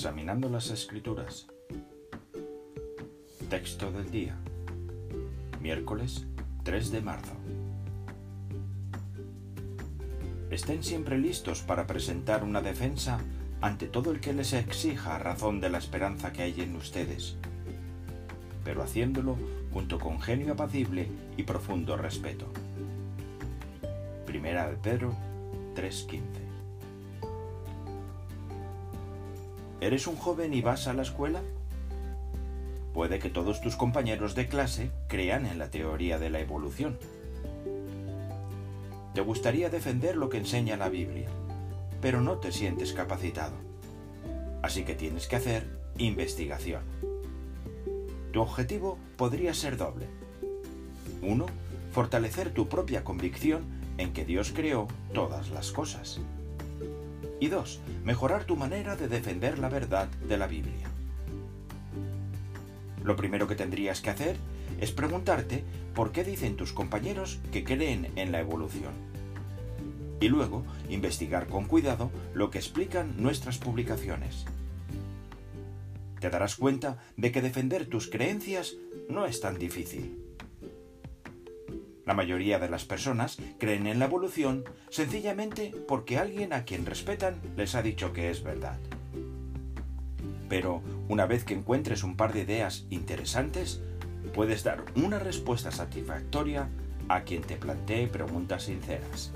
Examinando las Escrituras. Texto del día. Miércoles 3 de marzo. Estén siempre listos para presentar una defensa ante todo el que les exija razón de la esperanza que hay en ustedes, pero haciéndolo junto con genio apacible y profundo respeto. Primera de Pedro 3:15 ¿Eres un joven y vas a la escuela? Puede que todos tus compañeros de clase crean en la teoría de la evolución. Te gustaría defender lo que enseña la Biblia, pero no te sientes capacitado. Así que tienes que hacer investigación. Tu objetivo podría ser doble. Uno, fortalecer tu propia convicción en que Dios creó todas las cosas. Y dos, mejorar tu manera de defender la verdad de la Biblia. Lo primero que tendrías que hacer es preguntarte por qué dicen tus compañeros que creen en la evolución. Y luego investigar con cuidado lo que explican nuestras publicaciones. Te darás cuenta de que defender tus creencias no es tan difícil. La mayoría de las personas creen en la evolución sencillamente porque alguien a quien respetan les ha dicho que es verdad. Pero una vez que encuentres un par de ideas interesantes, puedes dar una respuesta satisfactoria a quien te plantee preguntas sinceras.